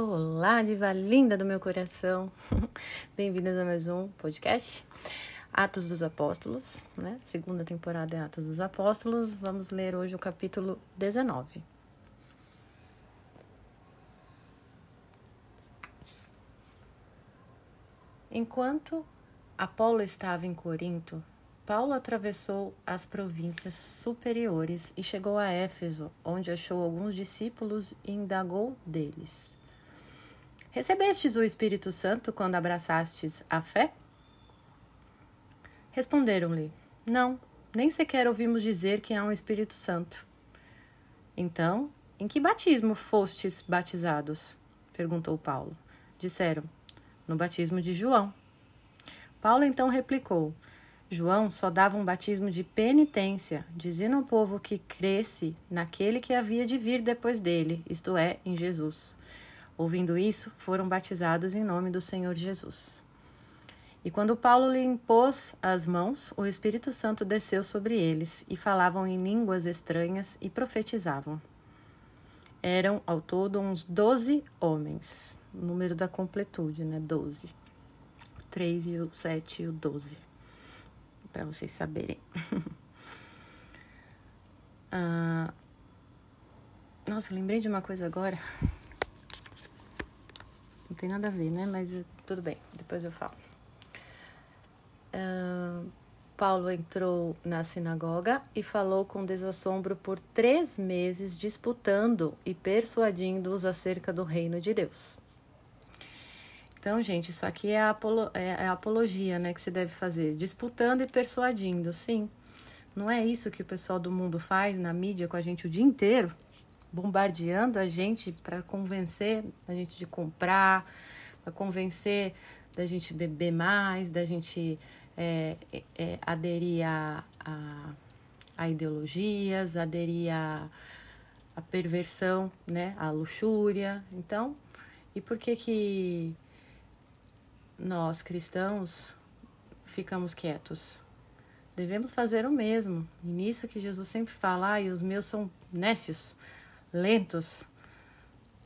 Olá, diva linda do meu coração. Bem-vindas a mais um podcast. Atos dos Apóstolos, né? Segunda temporada é Atos dos Apóstolos. Vamos ler hoje o capítulo 19. Enquanto Apolo estava em Corinto, Paulo atravessou as províncias superiores e chegou a Éfeso, onde achou alguns discípulos e indagou deles. Recebestes o Espírito Santo quando abraçastes a fé? Responderam-lhe: Não, nem sequer ouvimos dizer que há um Espírito Santo. Então, em que batismo fostes batizados? perguntou Paulo. Disseram: No batismo de João. Paulo então replicou: João só dava um batismo de penitência, dizendo ao povo que cresce naquele que havia de vir depois dele, isto é, em Jesus. Ouvindo isso, foram batizados em nome do Senhor Jesus. E quando Paulo lhe impôs as mãos, o Espírito Santo desceu sobre eles e falavam em línguas estranhas e profetizavam. Eram ao todo uns doze homens, número da completude, né? Doze. Três e o sete e o doze, para vocês saberem. ah, nossa, eu lembrei de uma coisa agora tem nada a ver, né? Mas eh, tudo bem, depois eu falo. Uh, Paulo entrou na sinagoga e falou com desassombro por três meses, disputando e persuadindo-os acerca do reino de Deus. Então, gente, isso aqui é a, apolo, é, é a apologia, né, que você deve fazer, disputando e persuadindo, sim. Não é isso que o pessoal do mundo faz na mídia com a gente o dia inteiro? Bombardeando a gente para convencer a gente de comprar, para convencer da gente beber mais, da gente é, é, aderir a, a, a, ideologias, aderir a, a perversão, né, a luxúria. Então, e por que que nós cristãos ficamos quietos? Devemos fazer o mesmo. E nisso que Jesus sempre fala, e os meus são nécios lentos,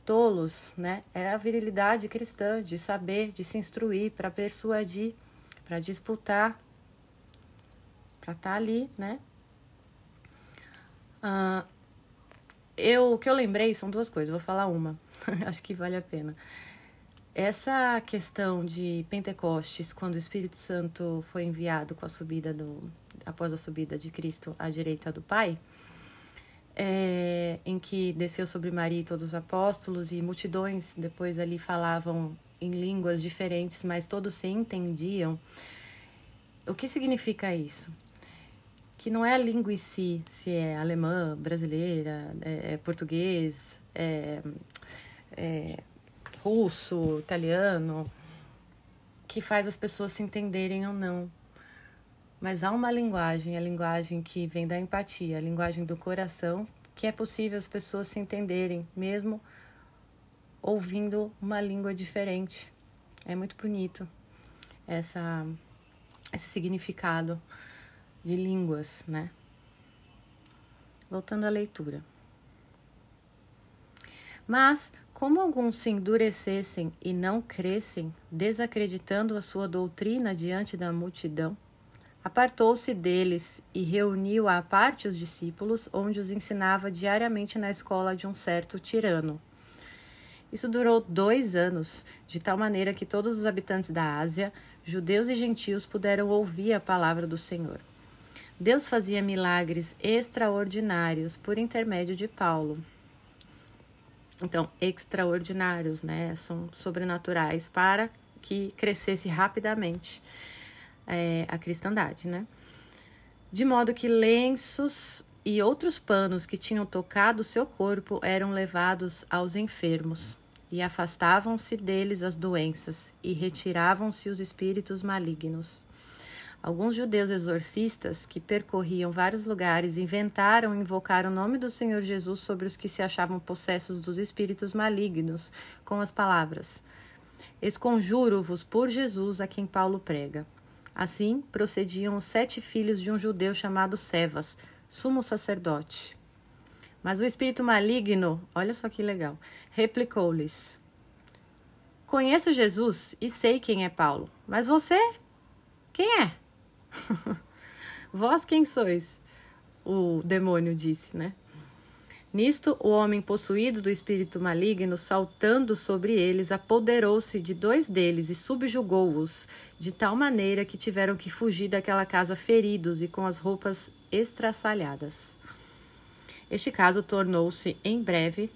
tolos, né? É a virilidade cristã de saber, de se instruir, para persuadir, para disputar, para estar tá ali, né? Uh, eu, o que eu lembrei são duas coisas, vou falar uma, acho que vale a pena. Essa questão de Pentecostes, quando o Espírito Santo foi enviado com a subida do, após a subida de Cristo à direita do Pai, é, em que desceu sobre Maria e todos os apóstolos, e multidões depois ali falavam em línguas diferentes, mas todos se entendiam. O que significa isso? Que não é a língua em si, se é alemã, brasileira, é, é português, é, é russo, italiano, que faz as pessoas se entenderem ou não. Mas há uma linguagem, a linguagem que vem da empatia, a linguagem do coração, que é possível as pessoas se entenderem, mesmo ouvindo uma língua diferente. É muito bonito essa, esse significado de línguas, né? Voltando à leitura. Mas, como alguns se endurecessem e não crescem, desacreditando a sua doutrina diante da multidão, Apartou-se deles e reuniu à parte os discípulos, onde os ensinava diariamente na escola de um certo tirano. Isso durou dois anos, de tal maneira que todos os habitantes da Ásia, judeus e gentios, puderam ouvir a palavra do Senhor. Deus fazia milagres extraordinários por intermédio de Paulo. Então, extraordinários, né? São sobrenaturais para que crescesse rapidamente é, a cristandade, né? De modo que lenços e outros panos que tinham tocado seu corpo eram levados aos enfermos, e afastavam-se deles as doenças, e retiravam-se os espíritos malignos. Alguns judeus exorcistas que percorriam vários lugares inventaram invocar o nome do Senhor Jesus sobre os que se achavam possessos dos espíritos malignos, com as palavras: Esconjuro-vos por Jesus a quem Paulo prega. Assim procediam os sete filhos de um judeu chamado Sevas, sumo sacerdote. Mas o espírito maligno, olha só que legal, replicou-lhes: Conheço Jesus e sei quem é Paulo, mas você? Quem é? Vós quem sois? O demônio disse, né? Nisto, o homem possuído do espírito maligno, saltando sobre eles, apoderou-se de dois deles e subjugou-os, de tal maneira que tiveram que fugir daquela casa feridos e com as roupas estraçalhadas. Este caso tornou-se, em breve,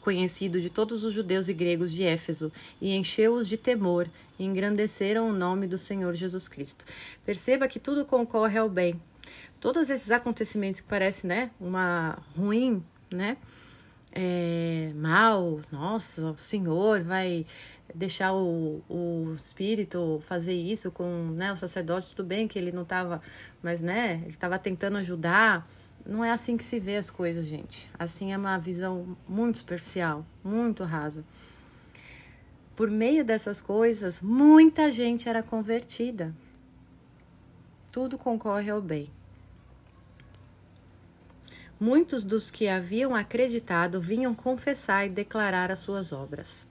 conhecido de todos os judeus e gregos de Éfeso, e encheu-os de temor, e engrandeceram o nome do Senhor Jesus Cristo. Perceba que tudo concorre ao bem todos esses acontecimentos que parecem, né, uma ruim, né, é, mal, nossa, o Senhor vai deixar o, o espírito fazer isso com né, o sacerdote, tudo bem que ele não estava, mas né, ele estava tentando ajudar. Não é assim que se vê as coisas, gente. Assim é uma visão muito superficial, muito rasa. Por meio dessas coisas, muita gente era convertida. Tudo concorre ao bem. Muitos dos que haviam acreditado vinham confessar e declarar as suas obras.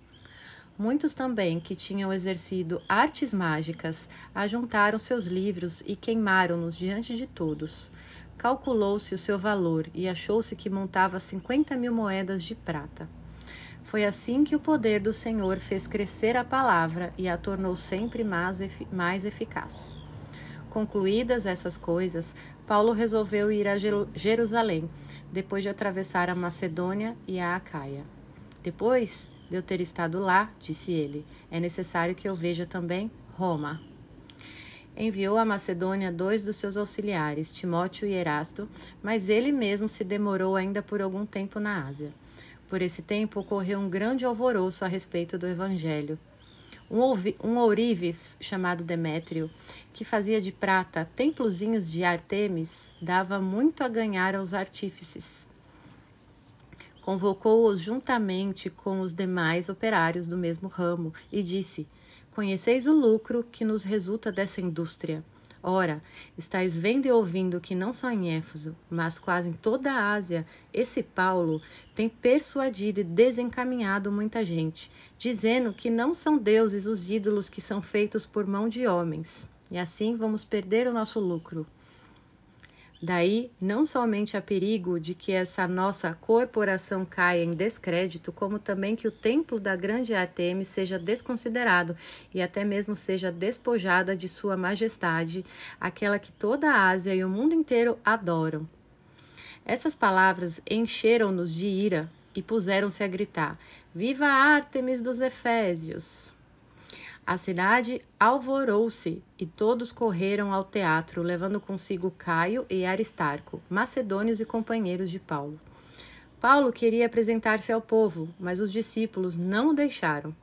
Muitos também que tinham exercido artes mágicas ajuntaram seus livros e queimaram-nos diante de todos. Calculou-se o seu valor e achou-se que montava cinquenta mil moedas de prata. Foi assim que o poder do Senhor fez crescer a palavra e a tornou sempre mais, eficaz. Concluídas essas coisas, Paulo resolveu ir a Jerusalém, depois de atravessar a Macedônia e a Acaia. Depois de eu ter estado lá, disse ele, é necessário que eu veja também Roma. Enviou a Macedônia dois dos seus auxiliares, Timóteo e Erasto, mas ele mesmo se demorou ainda por algum tempo na Ásia. Por esse tempo ocorreu um grande alvoroço a respeito do Evangelho um, ourives chamado Demétrio, que fazia de prata templozinhos de Artemis, dava muito a ganhar aos artífices. Convocou-os juntamente com os demais operários do mesmo ramo e disse: Conheceis o lucro que nos resulta dessa indústria. Ora, estáis vendo e ouvindo que não só em Éfeso, mas quase em toda a Ásia, esse Paulo tem persuadido e desencaminhado muita gente, dizendo que não são deuses os ídolos que são feitos por mão de homens. E assim vamos perder o nosso lucro. Daí, não somente há perigo de que essa nossa corporação caia em descrédito, como também que o templo da grande Artemis seja desconsiderado e até mesmo seja despojada de sua majestade, aquela que toda a Ásia e o mundo inteiro adoram. Essas palavras encheram-nos de ira e puseram-se a gritar: Viva Artemis dos Efésios! A cidade alvorou-se e todos correram ao teatro, levando consigo Caio e Aristarco, macedônios e companheiros de Paulo. Paulo queria apresentar-se ao povo, mas os discípulos não o deixaram.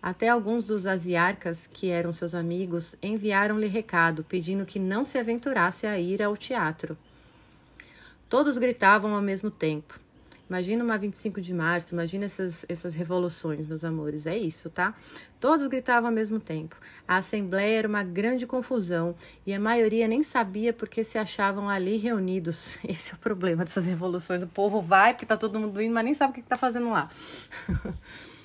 Até alguns dos asiarcas, que eram seus amigos, enviaram-lhe recado, pedindo que não se aventurasse a ir ao teatro. Todos gritavam ao mesmo tempo. Imagina uma 25 de março, imagina essas, essas revoluções, meus amores. É isso, tá? Todos gritavam ao mesmo tempo. A assembleia era uma grande confusão e a maioria nem sabia porque se achavam ali reunidos. Esse é o problema dessas revoluções. O povo vai porque tá todo mundo indo, mas nem sabe o que, que tá fazendo lá.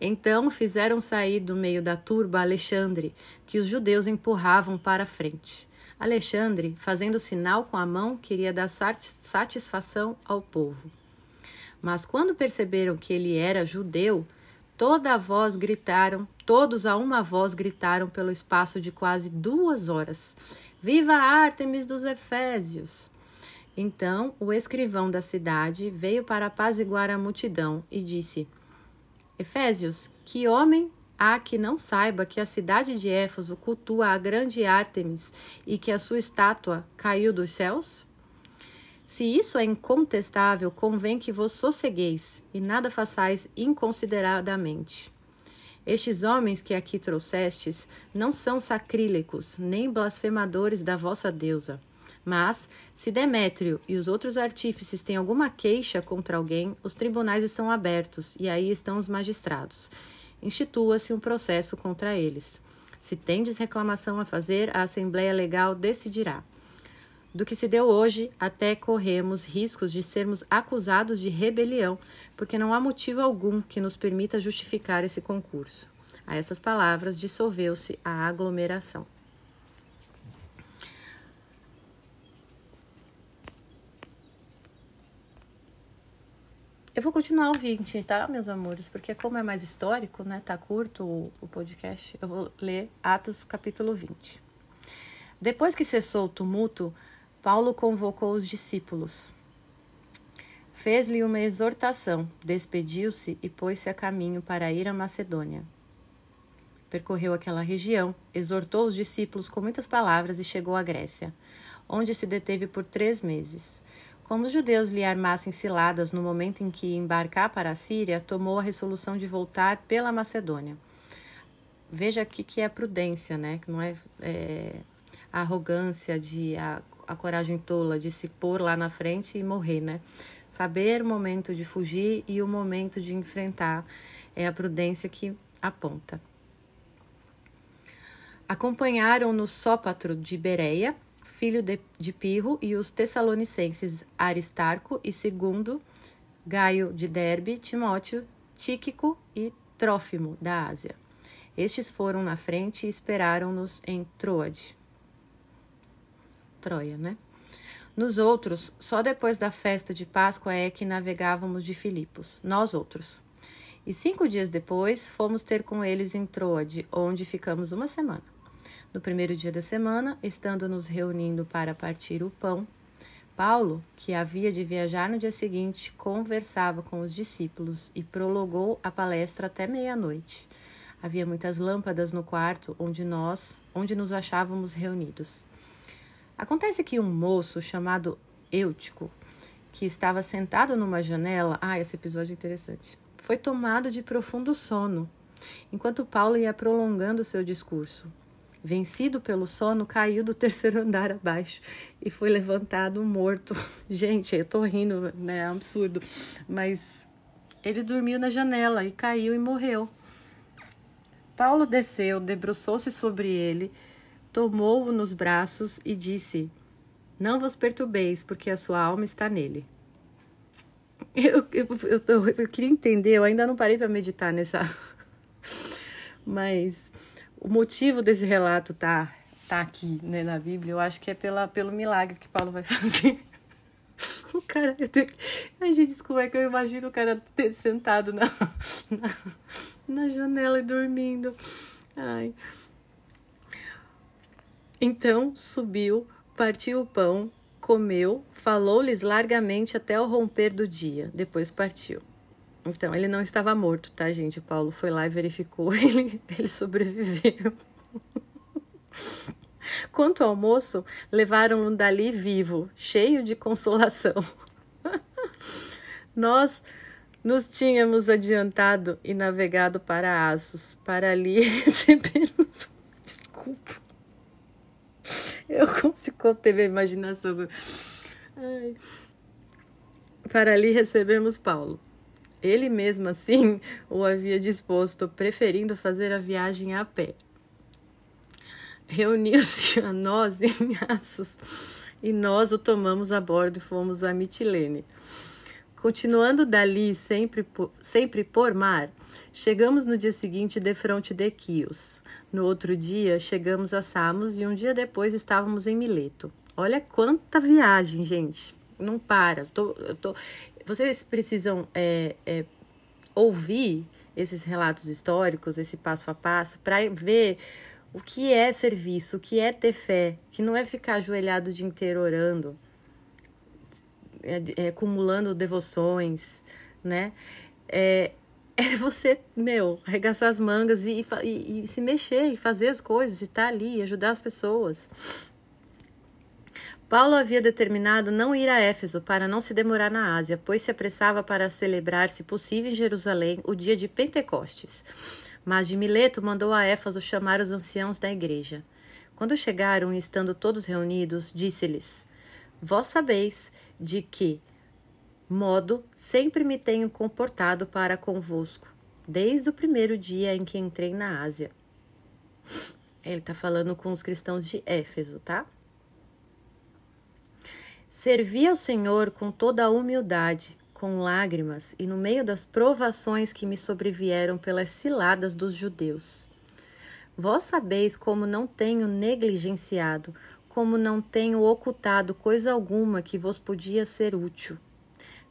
Então fizeram sair do meio da turba Alexandre, que os judeus empurravam para a frente. Alexandre, fazendo sinal com a mão, queria dar satisfação ao povo. Mas quando perceberam que ele era judeu, toda a voz gritaram, todos a uma voz gritaram pelo espaço de quase duas horas: Viva Ártemis dos Efésios! Então o escrivão da cidade veio para apaziguar a multidão e disse: Efésios, que homem Há que não saiba que a cidade de Éfeso cultua a grande Ártemis e que a sua estátua caiu dos céus? Se isso é incontestável, convém que vos sossegueis e nada façais inconsideradamente. Estes homens que aqui trouxestes não são sacrílegos, nem blasfemadores da vossa deusa. Mas, se Demétrio e os outros artífices têm alguma queixa contra alguém, os tribunais estão abertos, e aí estão os magistrados institua-se um processo contra eles. Se tendes reclamação a fazer, a Assembleia Legal decidirá. do que se deu hoje, até corremos riscos de sermos acusados de rebelião, porque não há motivo algum que nos permita justificar esse concurso. A essas palavras dissolveu-se a aglomeração. Eu vou continuar o 20, tá, meus amores? Porque como é mais histórico, né? Tá curto o, o podcast, eu vou ler Atos capítulo 20. Depois que cessou o tumulto, Paulo convocou os discípulos. Fez-lhe uma exortação, despediu-se e pôs-se a caminho para ir à Macedônia. Percorreu aquela região, exortou os discípulos com muitas palavras e chegou à Grécia, onde se deteve por três meses. Como os judeus lhe armassem ciladas no momento em que embarcar para a Síria, tomou a resolução de voltar pela Macedônia. Veja aqui que é prudência, né? Que não é, é a arrogância de a, a coragem tola de se pôr lá na frente e morrer, né? Saber o momento de fugir e o momento de enfrentar é a prudência que aponta. Acompanharam-no Sópatro de Bereia, filho de, de Pirro, e os tessalonicenses Aristarco e Segundo, Gaio de Derbe, Timóteo, Tíquico e Trófimo da Ásia. Estes foram na frente e esperaram-nos em Troade. Troia, né? Nos outros, só depois da festa de Páscoa é que navegávamos de Filipos, nós outros. E cinco dias depois, fomos ter com eles em Troade, onde ficamos uma semana. No primeiro dia da semana, estando nos reunindo para partir o pão, Paulo, que havia de viajar no dia seguinte, conversava com os discípulos e prolongou a palestra até meia-noite. Havia muitas lâmpadas no quarto onde nós, onde nos achávamos reunidos. Acontece que um moço chamado Eutico, que estava sentado numa janela, ah, esse episódio é interessante, foi tomado de profundo sono, enquanto Paulo ia prolongando seu discurso vencido pelo sono, caiu do terceiro andar abaixo e foi levantado morto. Gente, eu tô rindo, né? É um absurdo. Mas ele dormiu na janela e caiu e morreu. Paulo desceu, debruçou-se sobre ele, tomou-o nos braços e disse: Não vos perturbeis, porque a sua alma está nele. Eu, eu, eu, eu queria entender, eu ainda não parei para meditar nessa. Mas o motivo desse relato tá, tá aqui né, na Bíblia, eu acho que é pela, pelo milagre que Paulo vai fazer. O cara, eu tenho... Ai, gente, como é que eu imagino o cara ter sentado na, na, na janela e dormindo. Ai. Então subiu, partiu o pão, comeu, falou-lhes largamente até o romper do dia. Depois partiu. Então, ele não estava morto, tá, gente? O Paulo foi lá e verificou, ele, ele sobreviveu. Quanto ao moço, levaram-no dali vivo, cheio de consolação. Nós nos tínhamos adiantado e navegado para Assos, para ali recebermos. Desculpa. Eu consigo ter a imaginação. Ai. Para ali recebermos Paulo. Ele mesmo assim o havia disposto, preferindo fazer a viagem a pé. Reuniu-se a nós em Assos e nós o tomamos a bordo e fomos a Mitilene. Continuando dali, sempre por, sempre por mar, chegamos no dia seguinte de fronte de Quios. No outro dia, chegamos a Samos e um dia depois estávamos em Mileto. Olha quanta viagem, gente. Não para. Tô, tô, vocês precisam é, é, ouvir esses relatos históricos, esse passo a passo, para ver o que é serviço, o que é ter fé, que não é ficar ajoelhado o dia inteiro orando, é, é, acumulando devoções, né? É, é você, meu, arregaçar as mangas e, e, e, se mexer e fazer as coisas, e estar tá ali, ajudar as pessoas. Paulo havia determinado não ir a Éfeso para não se demorar na Ásia, pois se apressava para celebrar, se possível, em Jerusalém o dia de Pentecostes. Mas de Mileto mandou a Éfaso chamar os anciãos da igreja. Quando chegaram e estando todos reunidos, disse-lhes: Vós sabeis de que modo sempre me tenho comportado para convosco, desde o primeiro dia em que entrei na Ásia. Ele está falando com os cristãos de Éfeso, tá? Servi ao Senhor com toda a humildade, com lágrimas e no meio das provações que me sobrevieram pelas ciladas dos judeus. Vós sabeis como não tenho negligenciado, como não tenho ocultado coisa alguma que vos podia ser útil.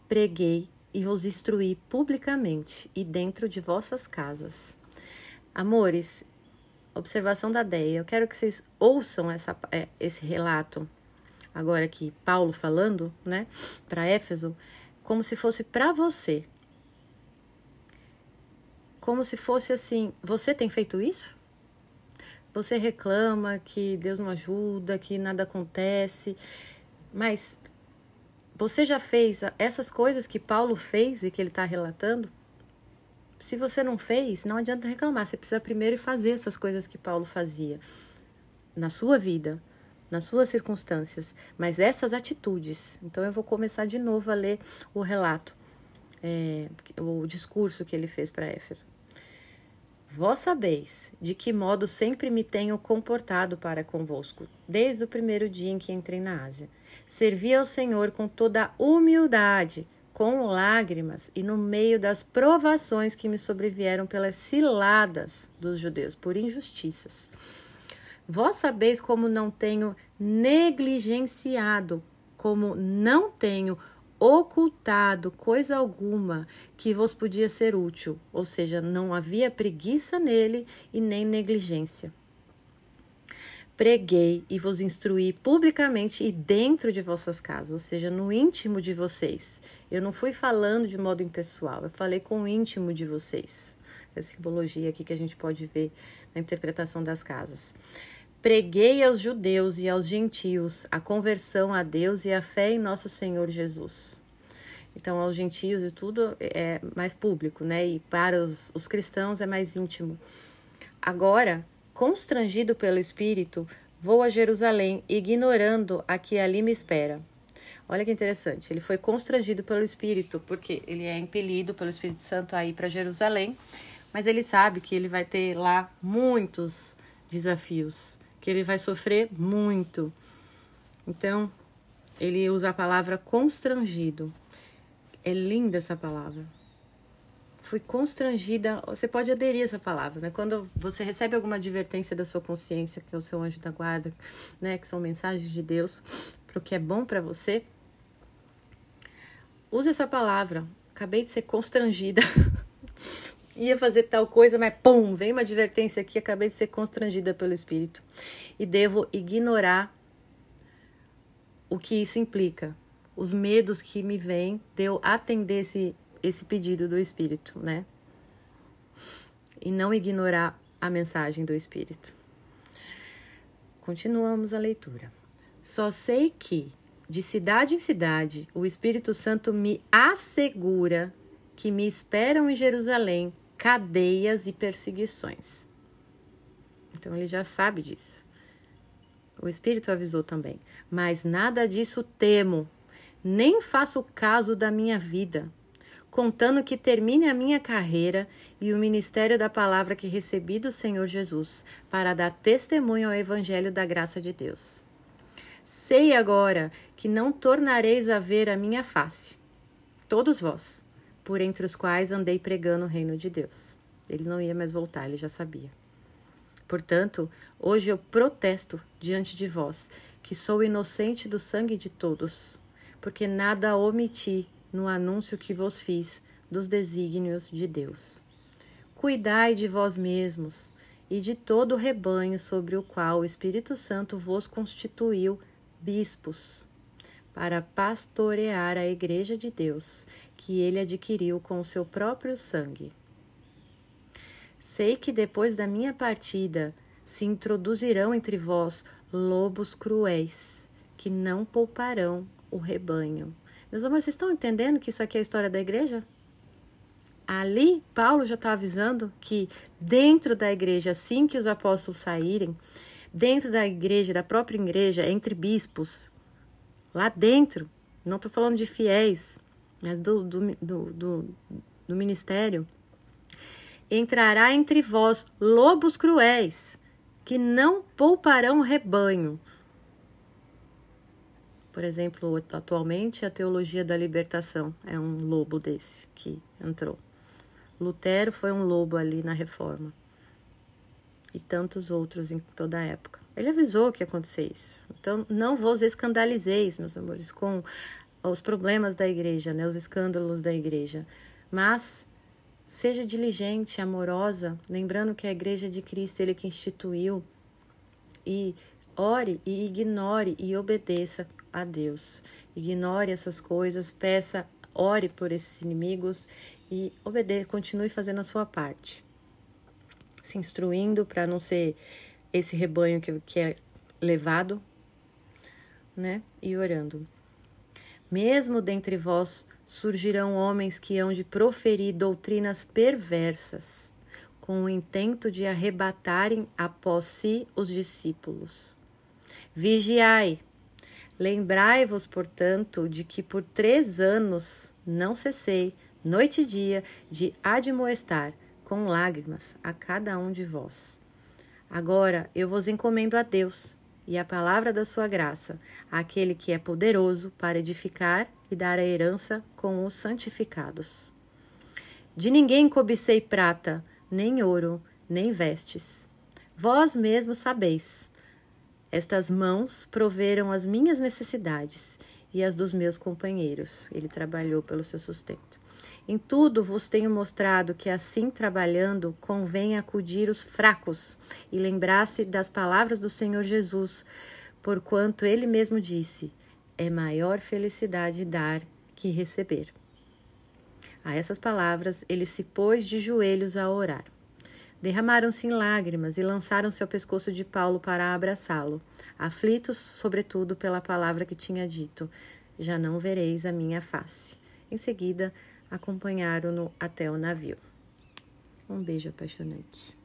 Preguei e vos instruí publicamente e dentro de vossas casas. Amores, observação da Deia, eu quero que vocês ouçam essa, é, esse relato, agora aqui, Paulo falando, né, para Éfeso, como se fosse para você. Como se fosse assim: você tem feito isso? Você reclama que Deus não ajuda, que nada acontece, mas você já fez essas coisas que Paulo fez e que ele está relatando? Se você não fez, não adianta reclamar. Você precisa primeiro fazer essas coisas que Paulo fazia na sua vida, nas suas circunstâncias, mas essas atitudes. Então eu vou começar de novo a ler o relato, é, o discurso que ele fez para Éfeso. Vós sabeis de que modo sempre me tenho comportado para convosco, desde o primeiro dia em que entrei na Ásia. Servi ao Senhor com toda humildade, com lágrimas e no meio das provações que me sobrevieram pelas ciladas dos judeus, por injustiças Vós sabeis como não tenho negligenciado, como não tenho ocultado coisa alguma que vos podia ser útil, ou seja, não havia preguiça nele e nem negligência. Preguei e vos instruí publicamente e dentro de vossas casas, ou seja, no íntimo de vocês. Eu não fui falando de modo impessoal, eu falei com o íntimo de vocês. A simbologia aqui que a gente pode ver na interpretação das casas. Preguei aos judeus e aos gentios a conversão a Deus e a fé em nosso Senhor Jesus. Então, aos gentios e tudo é mais público, né? E para os, os cristãos é mais íntimo. Agora, constrangido pelo Espírito, vou a Jerusalém, ignorando a que ali me espera. Olha que interessante, ele foi constrangido pelo Espírito, porque ele é impelido pelo Espírito Santo a ir para Jerusalém, mas ele sabe que ele vai ter lá muitos desafios que ele vai sofrer muito. Então, ele usa a palavra constrangido. É linda essa palavra. Fui constrangida. Você pode aderir a essa palavra, né? Quando você recebe alguma advertência da sua consciência, que é o seu anjo da guarda, né? Que são mensagens de Deus para o que é bom para você. Use essa palavra. Acabei de ser constrangida ia fazer tal coisa, mas pum, vem uma advertência aqui, acabei de ser constrangida pelo Espírito. E devo ignorar o que isso implica, os medos que me vêm de eu atender esse, esse pedido do Espírito, né? E não ignorar a mensagem do Espírito. Continuamos a leitura. Só sei que, de cidade em cidade, o Espírito Santo me assegura que me esperam em Jerusalém cadeias e perseguições. Então ele já sabe disso. O Espírito avisou também. Mas nada disso temo, nem faço caso da minha vida, contando que termine a minha carreira e o ministério da palavra que recebi do Senhor Jesus, para dar testemunho ao Evangelho da graça de Deus. Sei agora que não tornareis a ver a minha face, todos vós, por entre os quais andei pregando o reino de Deus. Ele não ia mais voltar, ele já sabia. Portanto, hoje eu protesto diante de vós que sou inocente do sangue de todos, porque nada omiti no anúncio que vos fiz dos desígnios de Deus. Cuidai de vós mesmos e de todo o rebanho sobre o qual o Espírito Santo vos constituiu bispos para pastorear a Igreja de Deus, que ele adquiriu com o seu próprio sangue. Sei que depois da minha partida se introduzirão entre vós lobos cruéis, que não pouparão o rebanho. Meus amores, vocês estão entendendo que isso aqui é a história da igreja? Ali, Paulo já está avisando que dentro da igreja, assim que os apóstolos saírem, dentro da igreja, da própria igreja, entre bispos, lá dentro, não estou falando de fiéis, mas do, do, do, do, do ministério, entrará entre vós lobos cruéis, que não pouparão rebanho. Por exemplo, atualmente a teologia da libertação é um lobo desse que entrou. Lutero foi um lobo ali na reforma. E tantos outros em toda a época. Ele avisou que ia acontecer isso. Então, não vos escandalizeis, meus amores, com os problemas da igreja, né, os escândalos da igreja. Mas seja diligente, amorosa, lembrando que a igreja de Cristo ele que instituiu e ore e ignore e obedeça a Deus. Ignore essas coisas, peça, ore por esses inimigos e obedeça, continue fazendo a sua parte. Se instruindo para não ser esse rebanho que, que é levado, né? E orando. Mesmo dentre vós surgirão homens que hão de proferir doutrinas perversas, com o intento de arrebatarem após si os discípulos. Vigiai, lembrai-vos, portanto, de que por três anos não cessei, noite e dia, de admoestar com lágrimas a cada um de vós. Agora eu vos encomendo a Deus e a palavra da sua graça, aquele que é poderoso para edificar e dar a herança com os santificados. De ninguém cobicei prata, nem ouro, nem vestes. Vós mesmos sabeis. Estas mãos proveram as minhas necessidades e as dos meus companheiros. Ele trabalhou pelo seu sustento. Em tudo vos tenho mostrado que, assim trabalhando, convém acudir os fracos e lembrar-se das palavras do Senhor Jesus, porquanto ele mesmo disse: é maior felicidade dar que receber. A essas palavras, ele se pôs de joelhos a orar. Derramaram-se em lágrimas e lançaram-se ao pescoço de Paulo para abraçá-lo, aflitos, sobretudo, pela palavra que tinha dito: Já não vereis a minha face. Em seguida, acompanharam-no até o navio. Um beijo apaixonante.